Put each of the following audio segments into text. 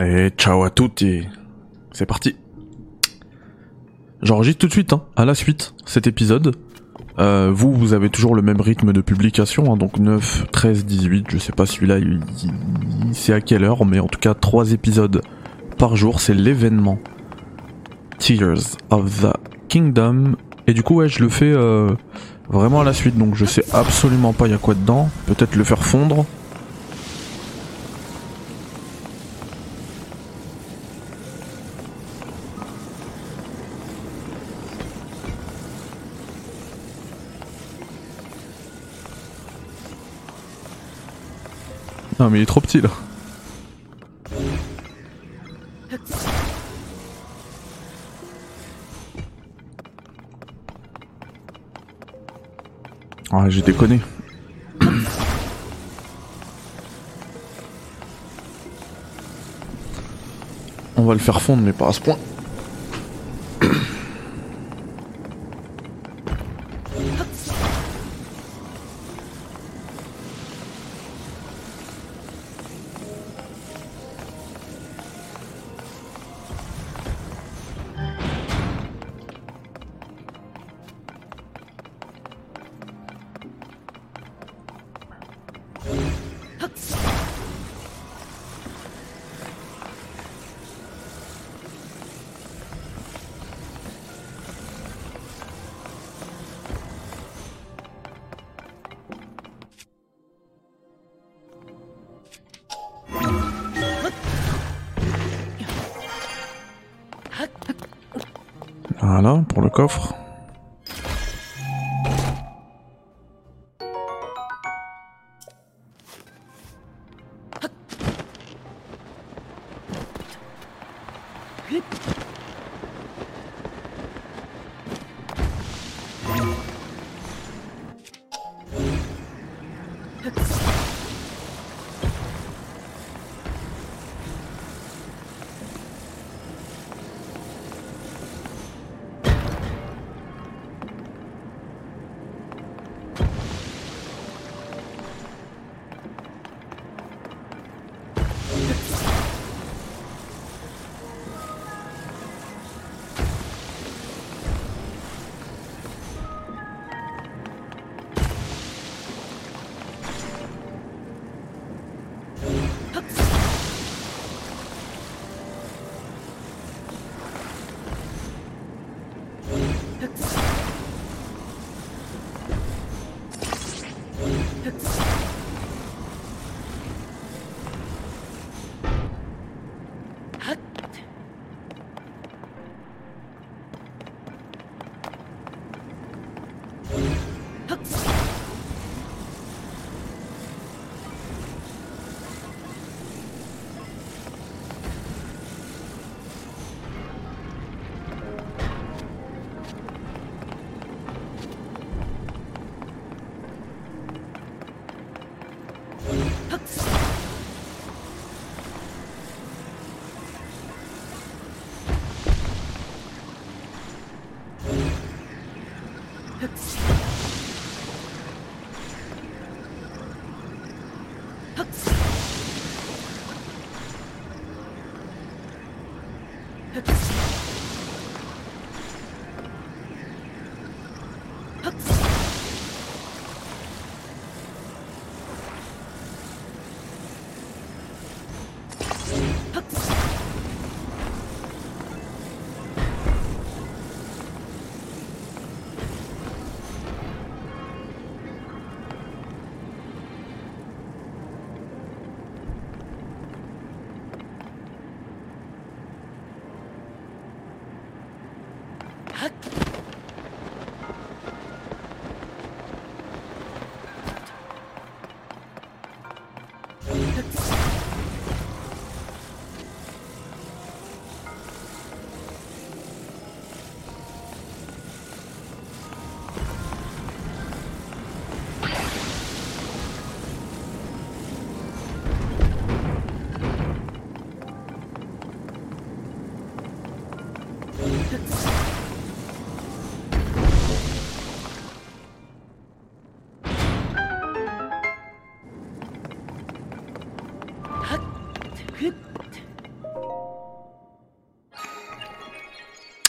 Et ciao à et c'est parti. J'enregistre tout de suite, hein, à la suite, cet épisode. Euh, vous, vous avez toujours le même rythme de publication, hein, donc 9, 13, 18, je sais pas celui-là, il, il- c'est à quelle heure, mais en tout cas 3 épisodes par jour, c'est l'événement Tears of the Kingdom. Et du coup, ouais, je le fais euh, vraiment à la suite, donc je sais absolument pas il y a quoi dedans. Peut-être le faire fondre. Mais il est trop petit là. Ah j'ai déconné. On va le faire fondre mais pas à ce point. Voilà pour le coffre. Look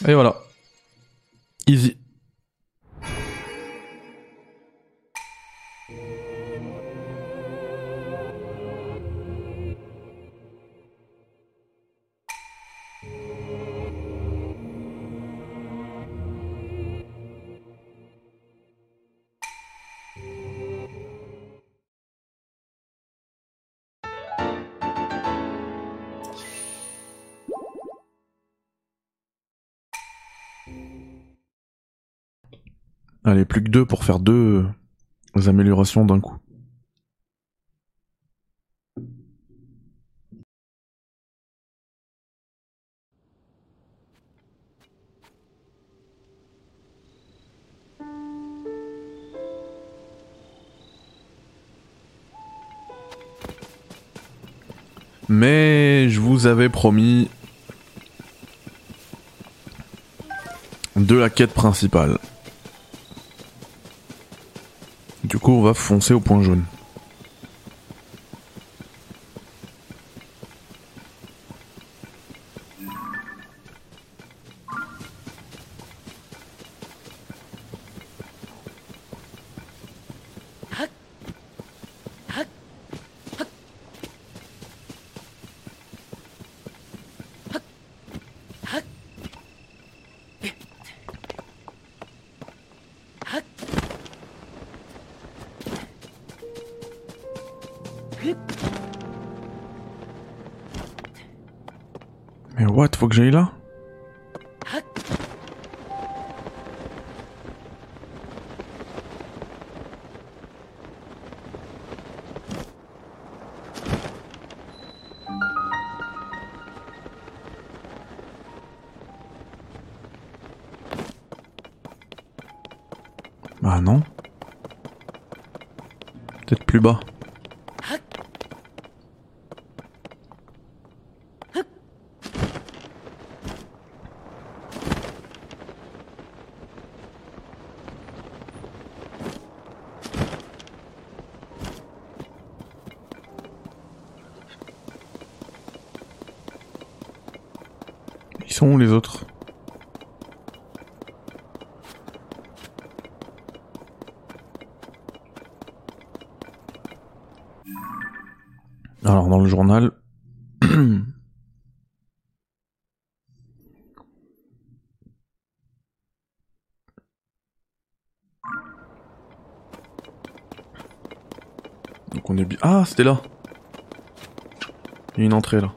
Et voilà. Easy. Allez, plus que deux pour faire deux améliorations d'un coup. Mais je vous avais promis de la quête principale. Du coup, on va foncer au point jaune. Bah non. Peut-être plus bas. Ils sont où les autres Alors dans le journal. Donc on est bien. Ah, c'était là. Il y a une entrée là.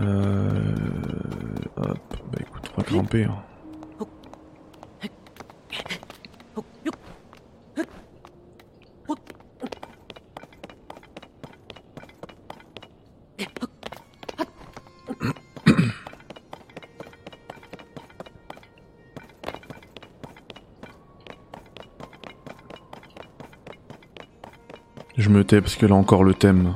Euh... Hop, bah écoute, on va grimper. hein. Je me tais parce que là encore le thème.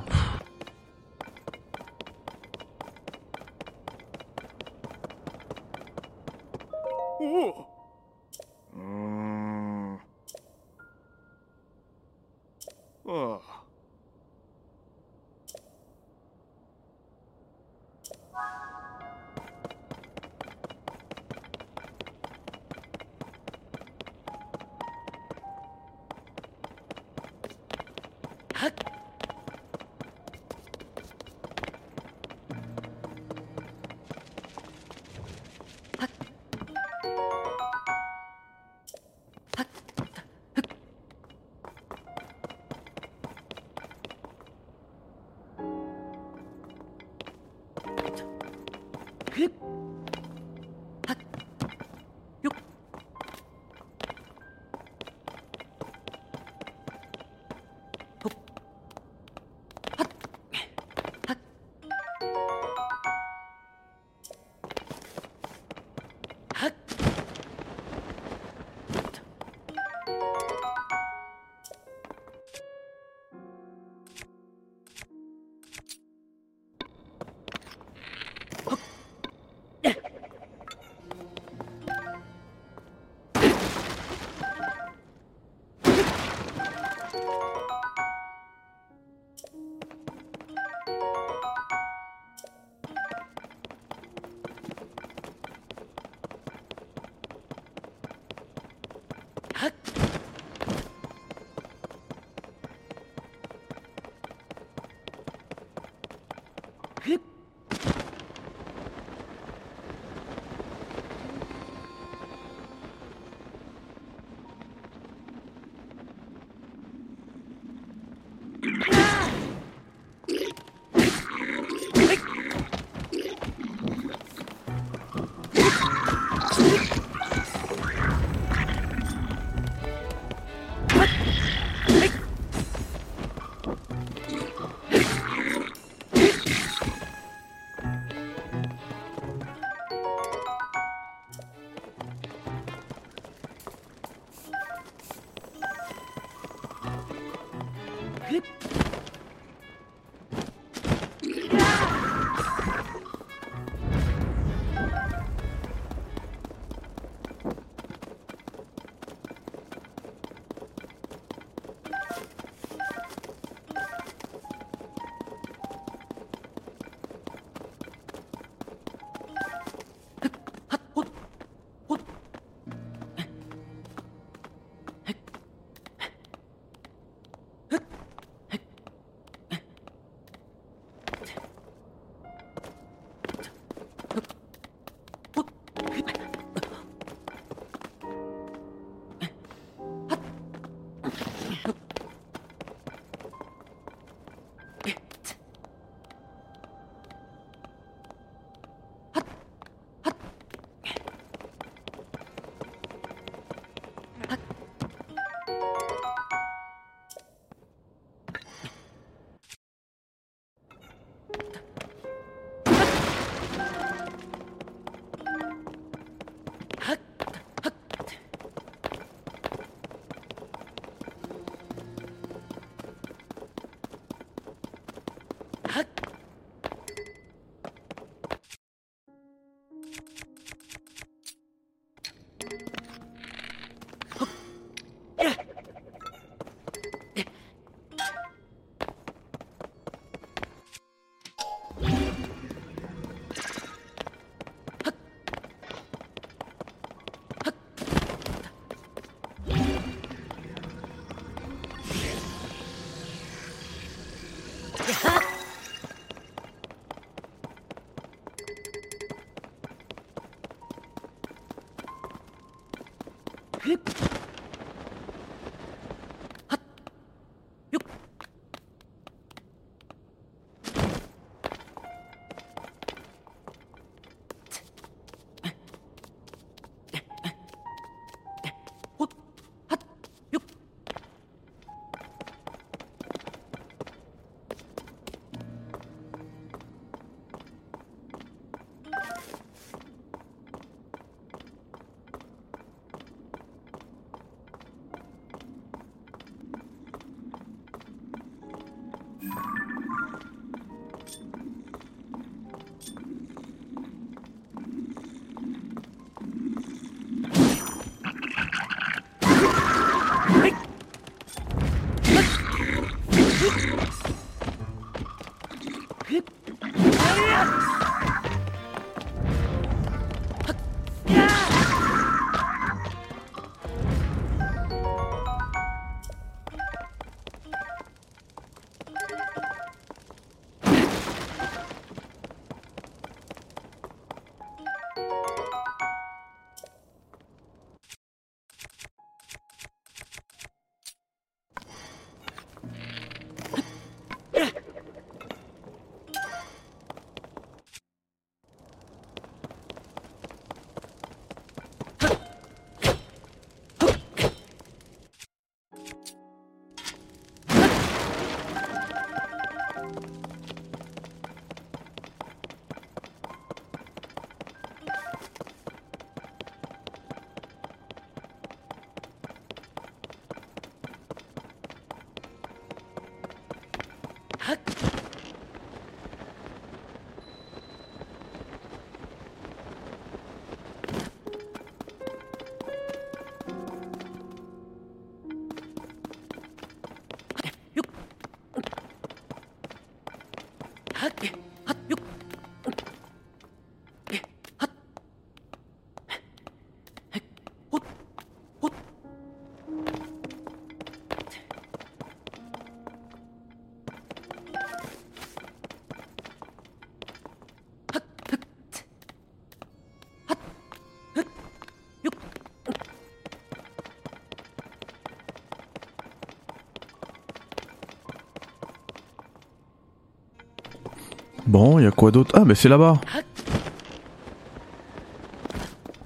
Bon, y a quoi d'autre? Ah, mais c'est là-bas.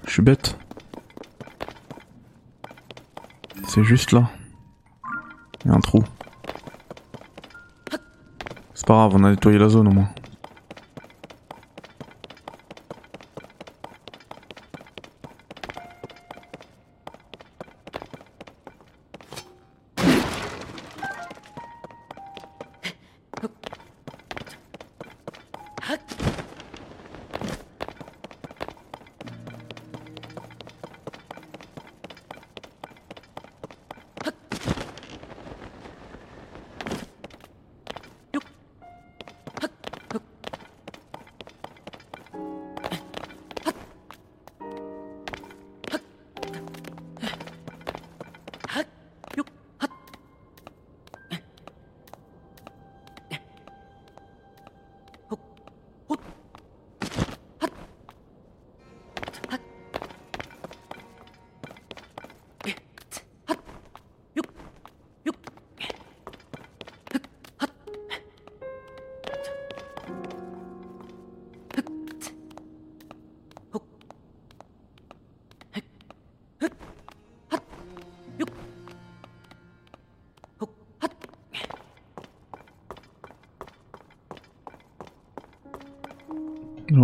Je suis bête. C'est juste là. Y a un trou. C'est pas grave, on a nettoyé la zone au moins.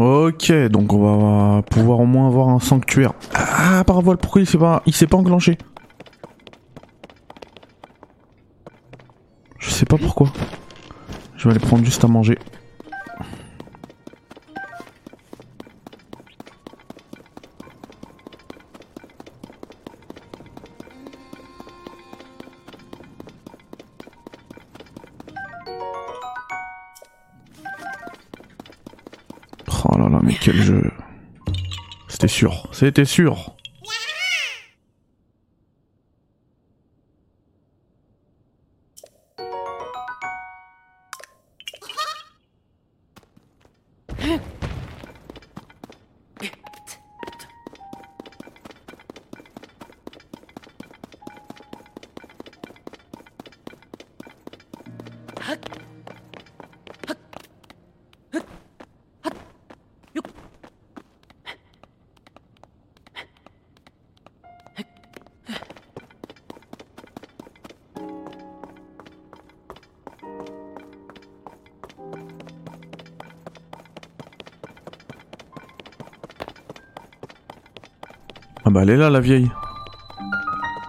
Ok, donc on va pouvoir au moins avoir un sanctuaire. Ah, paravoile, pourquoi il s'est pas, il s'est pas enclenché? Je sais pas pourquoi. Je vais aller prendre juste à manger. C'était sûr. Ah bah elle est là la vieille.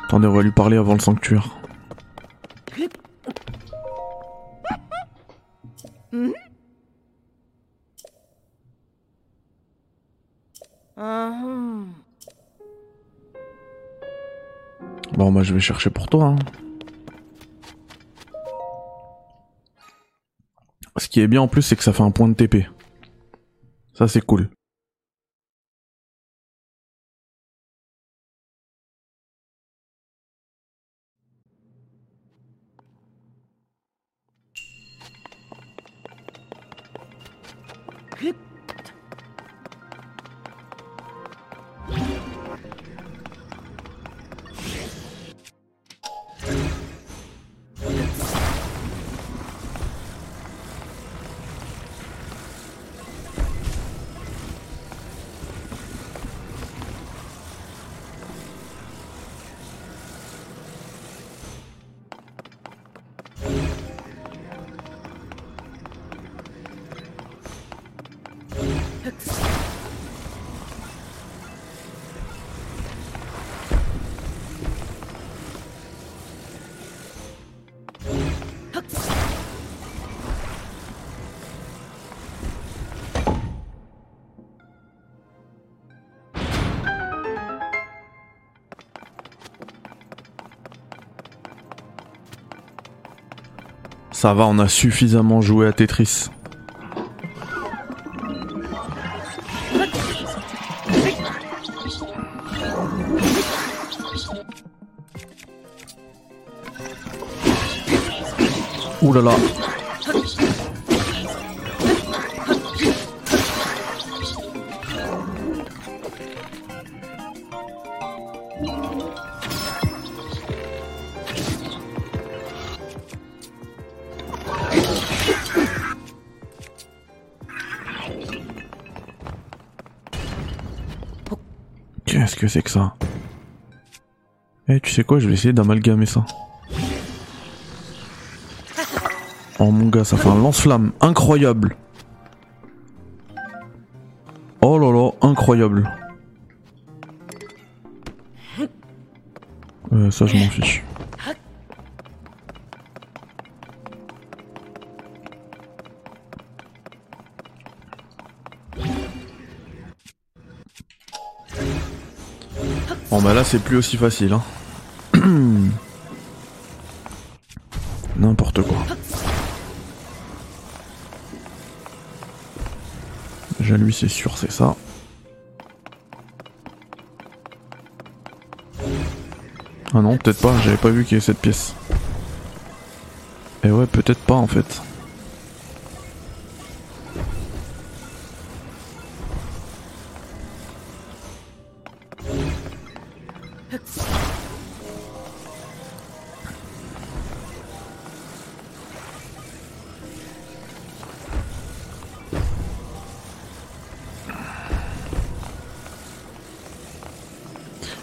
Attendez, on va lui parler avant le sanctuaire. Bon bah je vais chercher pour toi. hein. Ce qui est bien en plus c'est que ça fait un point de TP. Ça c'est cool. Ça va, on a suffisamment joué à Tetris. Sais quoi, je vais essayer d'amalgamer ça. Oh mon gars, ça fait un lance-flamme incroyable. Oh là là, incroyable. Euh, ça, je m'en fiche. Bon bah là c'est plus aussi facile hein. N'importe quoi. Déjà lui c'est sûr c'est ça. Ah non peut-être pas, j'avais pas vu qu'il y avait cette pièce. Et ouais peut-être pas en fait.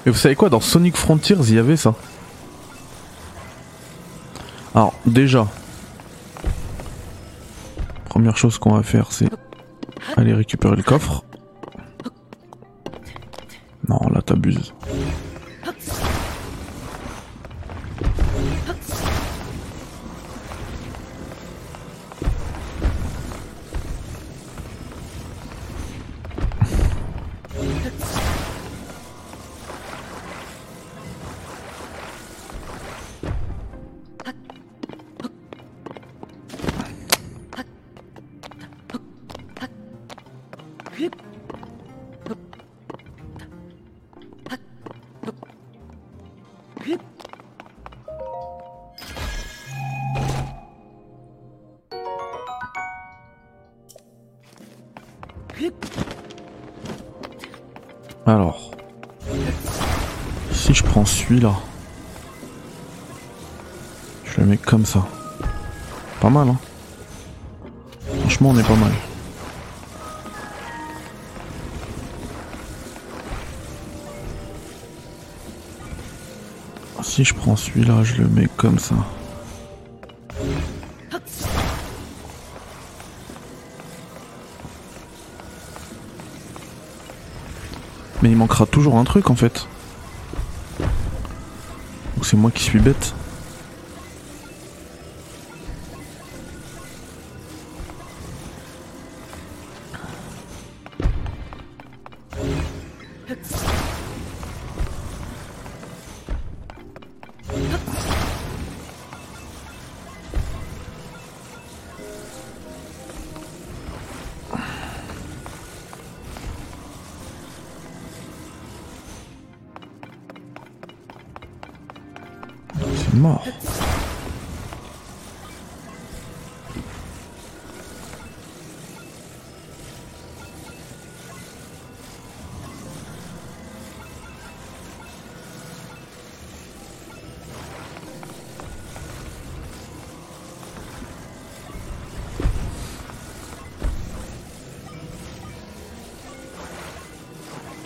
Mais vous savez quoi, dans Sonic Frontiers, il y avait ça. Alors, déjà, première chose qu'on va faire, c'est aller récupérer le coffre. Non, là, t'abuses. Celui-là, je le mets comme ça. Pas mal, hein Franchement, on est pas mal. Si je prends celui-là, je le mets comme ça. Mais il manquera toujours un truc en fait. C'est moi qui suis bête.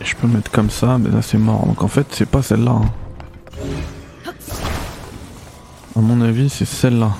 Je peux mettre comme ça, mais là c'est mort. Donc en fait, c'est pas celle-là. hein. C'est celle-là.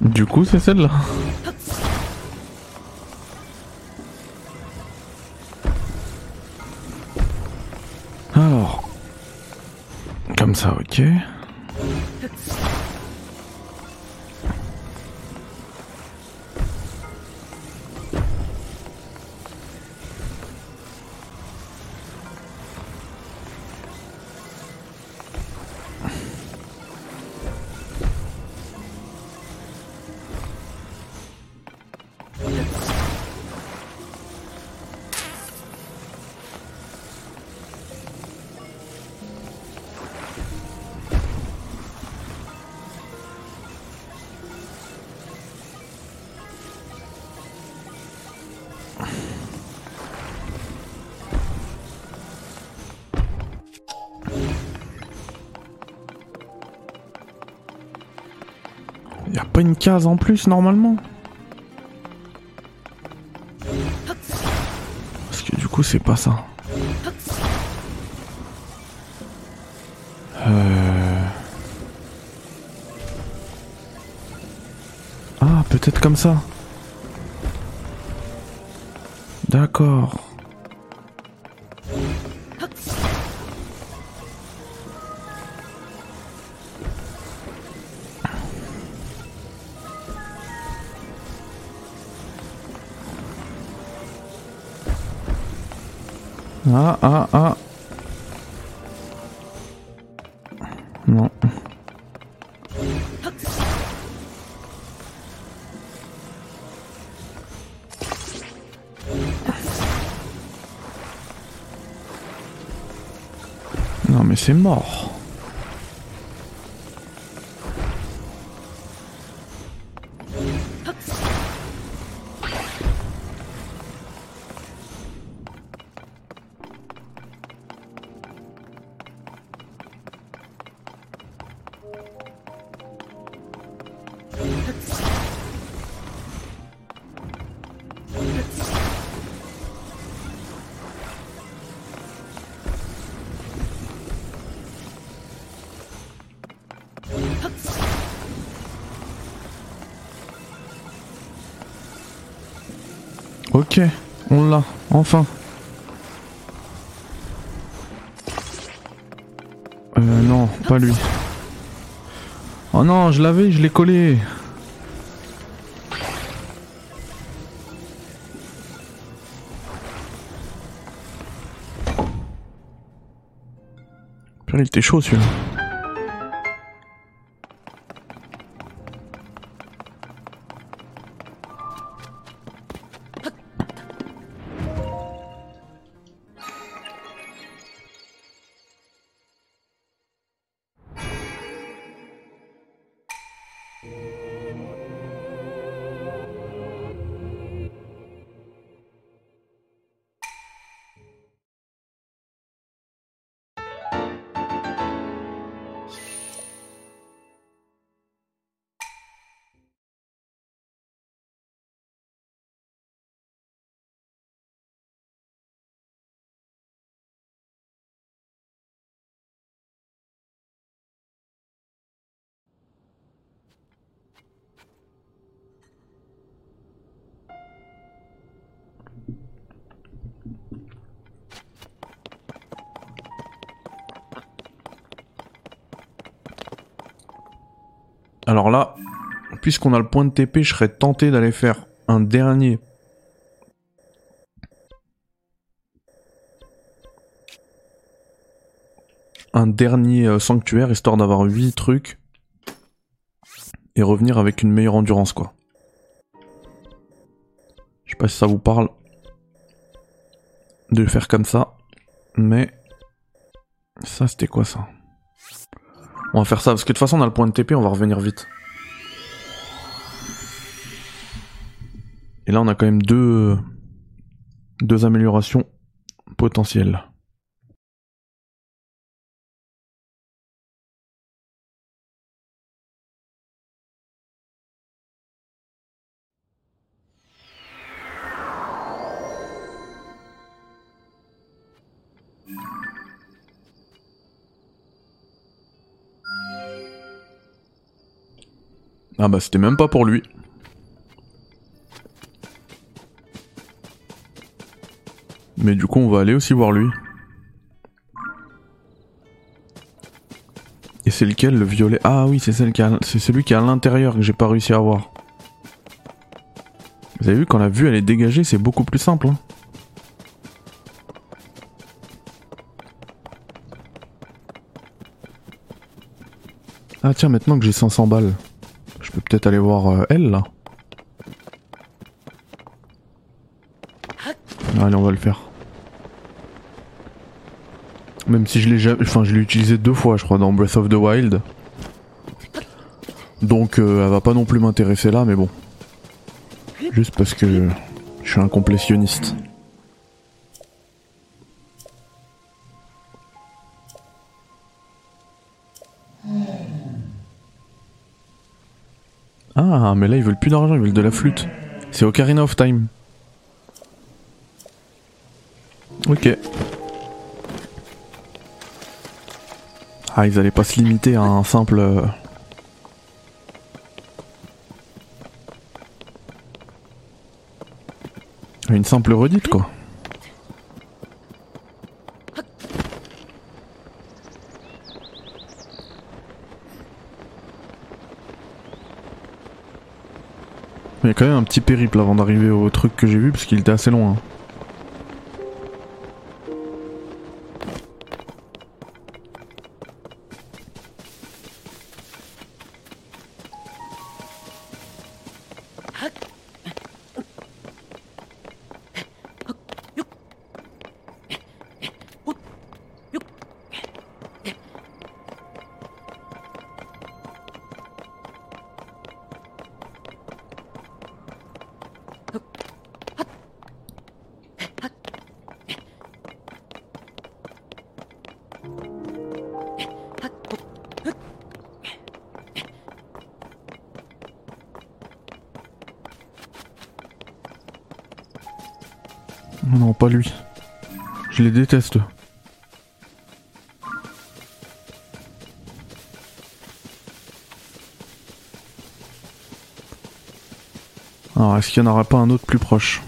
Du coup, c'est celle-là. Alors. Comme ça, ok. Une case en plus normalement Parce que du coup c'est pas ça. Euh... Ah peut-être comme ça. D'accord. Ah, ah, ah. Non. Non mais c'est mort. Euh non, pas lui. Oh non, je l'avais, je l'ai collé. Putain, il était chaud celui-là. Puisqu'on a le point de TP, je serais tenté d'aller faire un dernier. Un dernier euh, sanctuaire, histoire d'avoir 8 trucs. Et revenir avec une meilleure endurance, quoi. Je sais pas si ça vous parle. De faire comme ça. Mais... Ça, c'était quoi ça? On va faire ça, parce que de toute façon on a le point de TP, on va revenir vite. Et là on a quand même deux, deux améliorations potentielles. Ah bah c'était même pas pour lui. Mais du coup on va aller aussi voir lui. Et c'est lequel le violet? Ah oui c'est celui qui est à l'intérieur que j'ai pas réussi à voir. Vous avez vu quand la vue elle est dégagée c'est beaucoup plus simple. Hein. ah tiens maintenant que j'ai 500 balles peut-être aller voir euh, elle là. Allez, on va le faire. Même si je l'ai jamais, enfin je l'ai utilisé deux fois, je crois, dans Breath of the Wild. Donc euh, elle va pas non plus m'intéresser là, mais bon. Juste parce que je suis un complétionniste. Ah, mais là ils veulent plus d'argent, ils veulent de la flûte. C'est Ocarina of Time. Ok. Ah, ils allaient pas se limiter à un simple... euh, à Une simple redite quoi. Il y a quand même un petit périple avant d'arriver au truc que j'ai vu parce qu'il était assez loin. Pas lui. Je les déteste. Alors, est-ce qu'il n'y en aura pas un autre plus proche?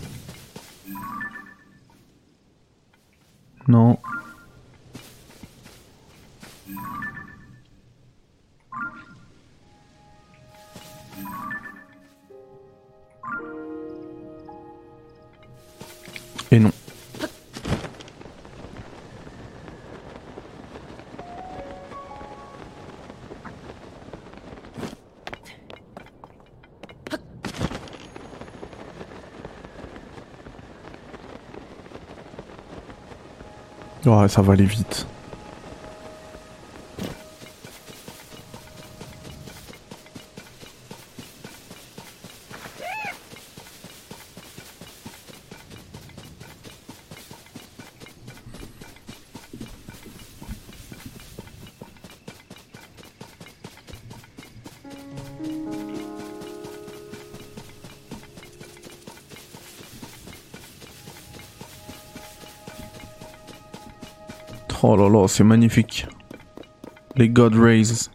Ça va aller vite. Oh là là, c'est magnifique. Les God Rays.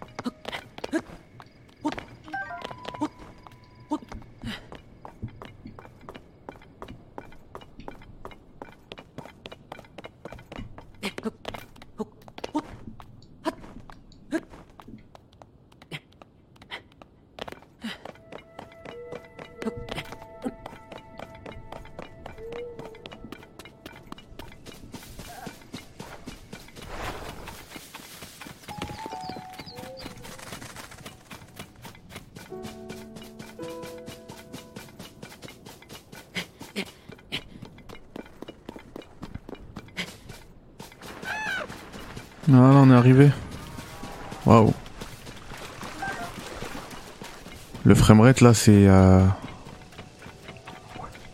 Framerate là, c'est. euh,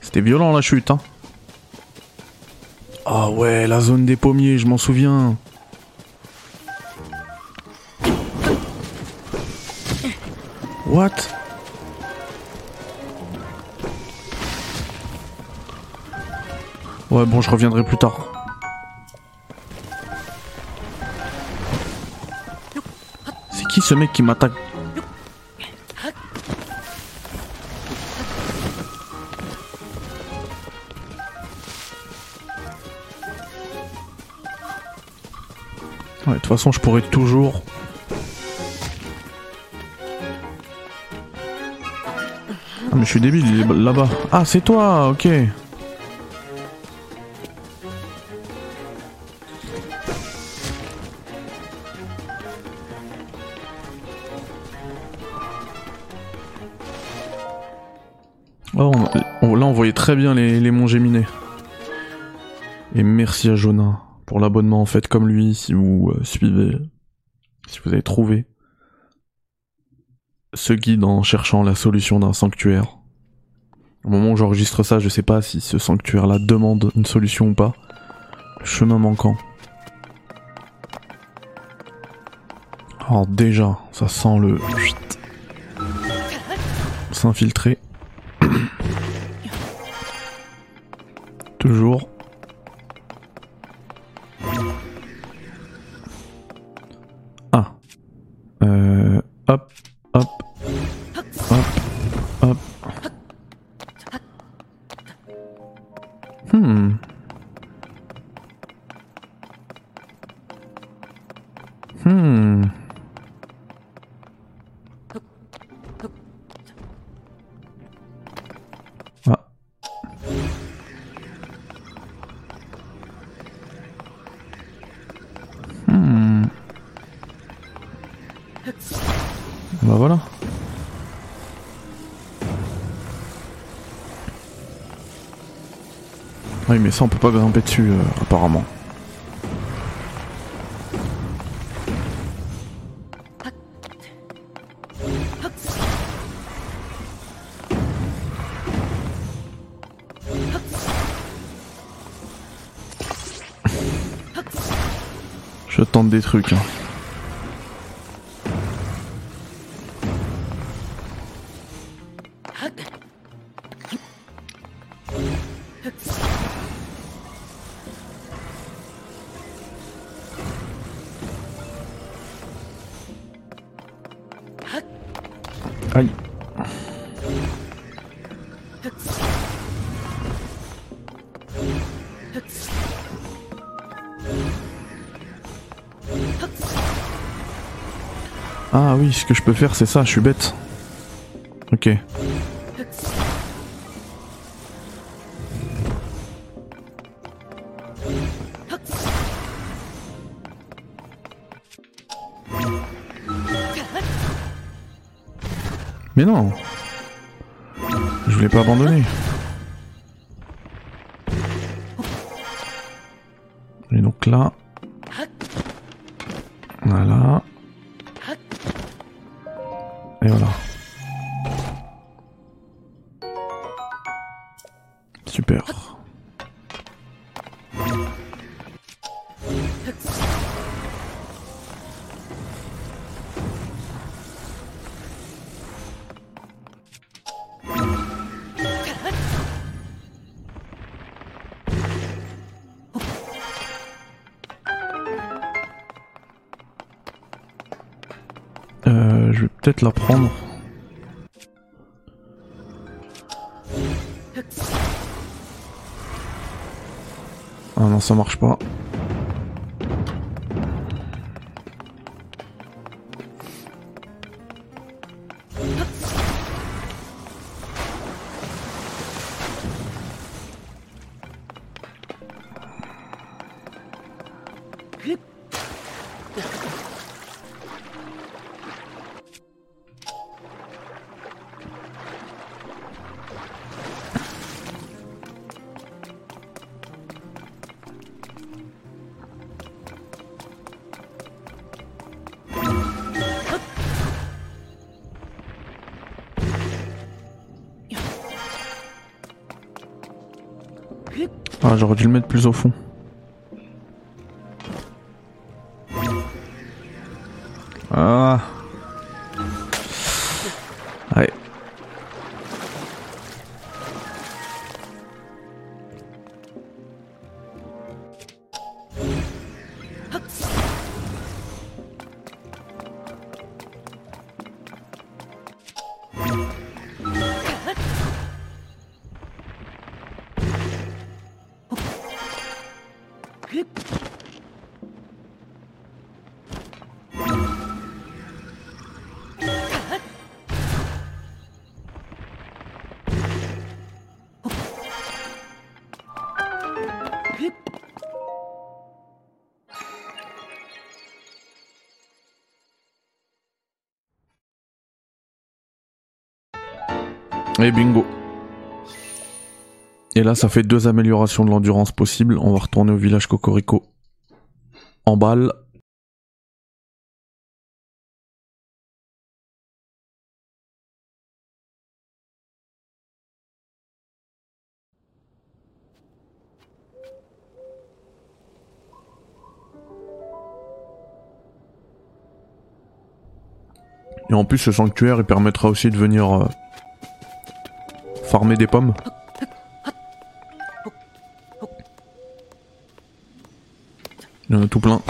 C'était violent la chute, hein. Ah ouais, la zone des pommiers, je m'en souviens. What? Ouais, bon, je reviendrai plus tard. C'est qui ce mec qui m'attaque? Toute façon, je pourrais toujours. Ah, mais je suis débile, il est là-bas. Ah, c'est toi, ok. Oh, là, on voyait très bien les, les monts géminés. Et merci à Jonah pour l'abonnement. Faites comme lui si vous euh, suivez, si vous avez trouvé ce guide en cherchant la solution d'un sanctuaire. Au moment où j'enregistre ça, je sais pas si ce sanctuaire-là demande une solution ou pas. Chemin manquant. Alors déjà, ça sent le... s'infiltrer. Toujours. Oui mais ça on peut pas grimper dessus euh, apparemment. Je tente des trucs. hein. Ah oui, ce que je peux faire c'est ça, je suis bête. Ok. Mais non voulais pas abandonner. Et donc là... La prendre. Ah non, ça marche pas. Ah, j'aurais dû le mettre plus au fond. Et bingo. Et là, ça fait deux améliorations de l'endurance possibles. On va retourner au village Cocorico. En balle. Et en plus, ce sanctuaire, il permettra aussi de venir euh, farmer des pommes. Il y en a tout plein.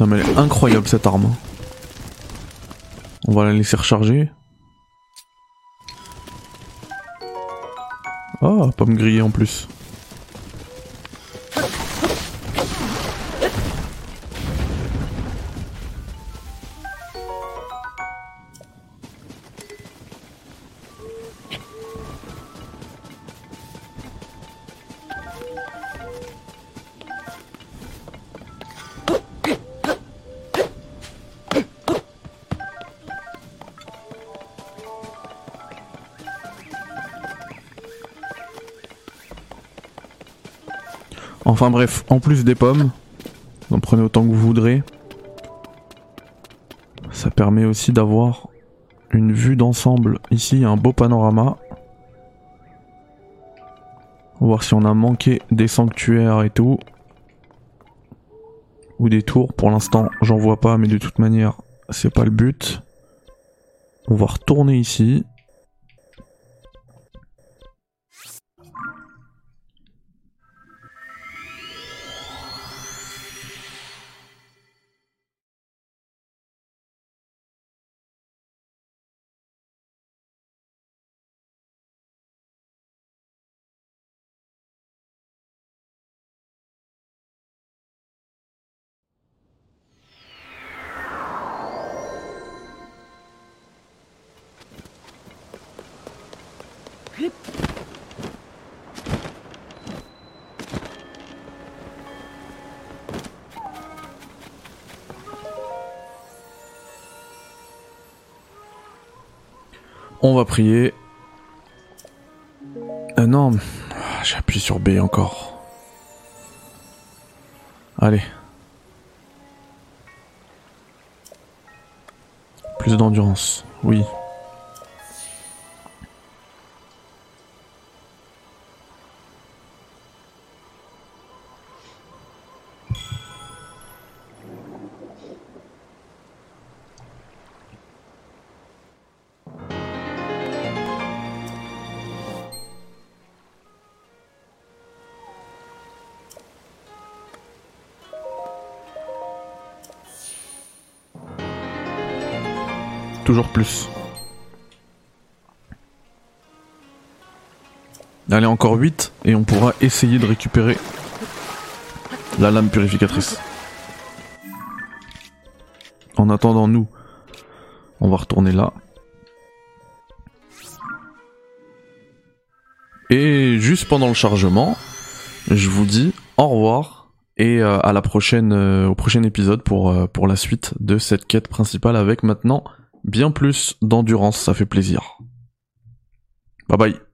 Non mais elle est incroyable cette arme. On va la laisser recharger. Oh, pomme grillée en plus. Enfin bref, en plus des pommes, vous en prenez autant que vous voudrez. Ça permet aussi d'avoir une vue d'ensemble. Ici, il y a un beau panorama. On va voir si on a manqué des sanctuaires et tout. Ou des tours. Pour l'instant, j'en vois pas, mais de toute manière, c'est pas le but. On va retourner ici. On va prier. Euh, non, j'appuie sur B encore. Allez. Plus d'endurance, oui. Plus. Allez, encore 8 et on pourra essayer de récupérer la lame purificatrice. En attendant, nous, on va retourner là. Et juste pendant le chargement, je vous dis au revoir et euh, à la prochaine, euh, au prochain épisode pour, euh, pour la suite de cette quête principale avec maintenant bien plus d'endurance, ça fait plaisir. Bye bye.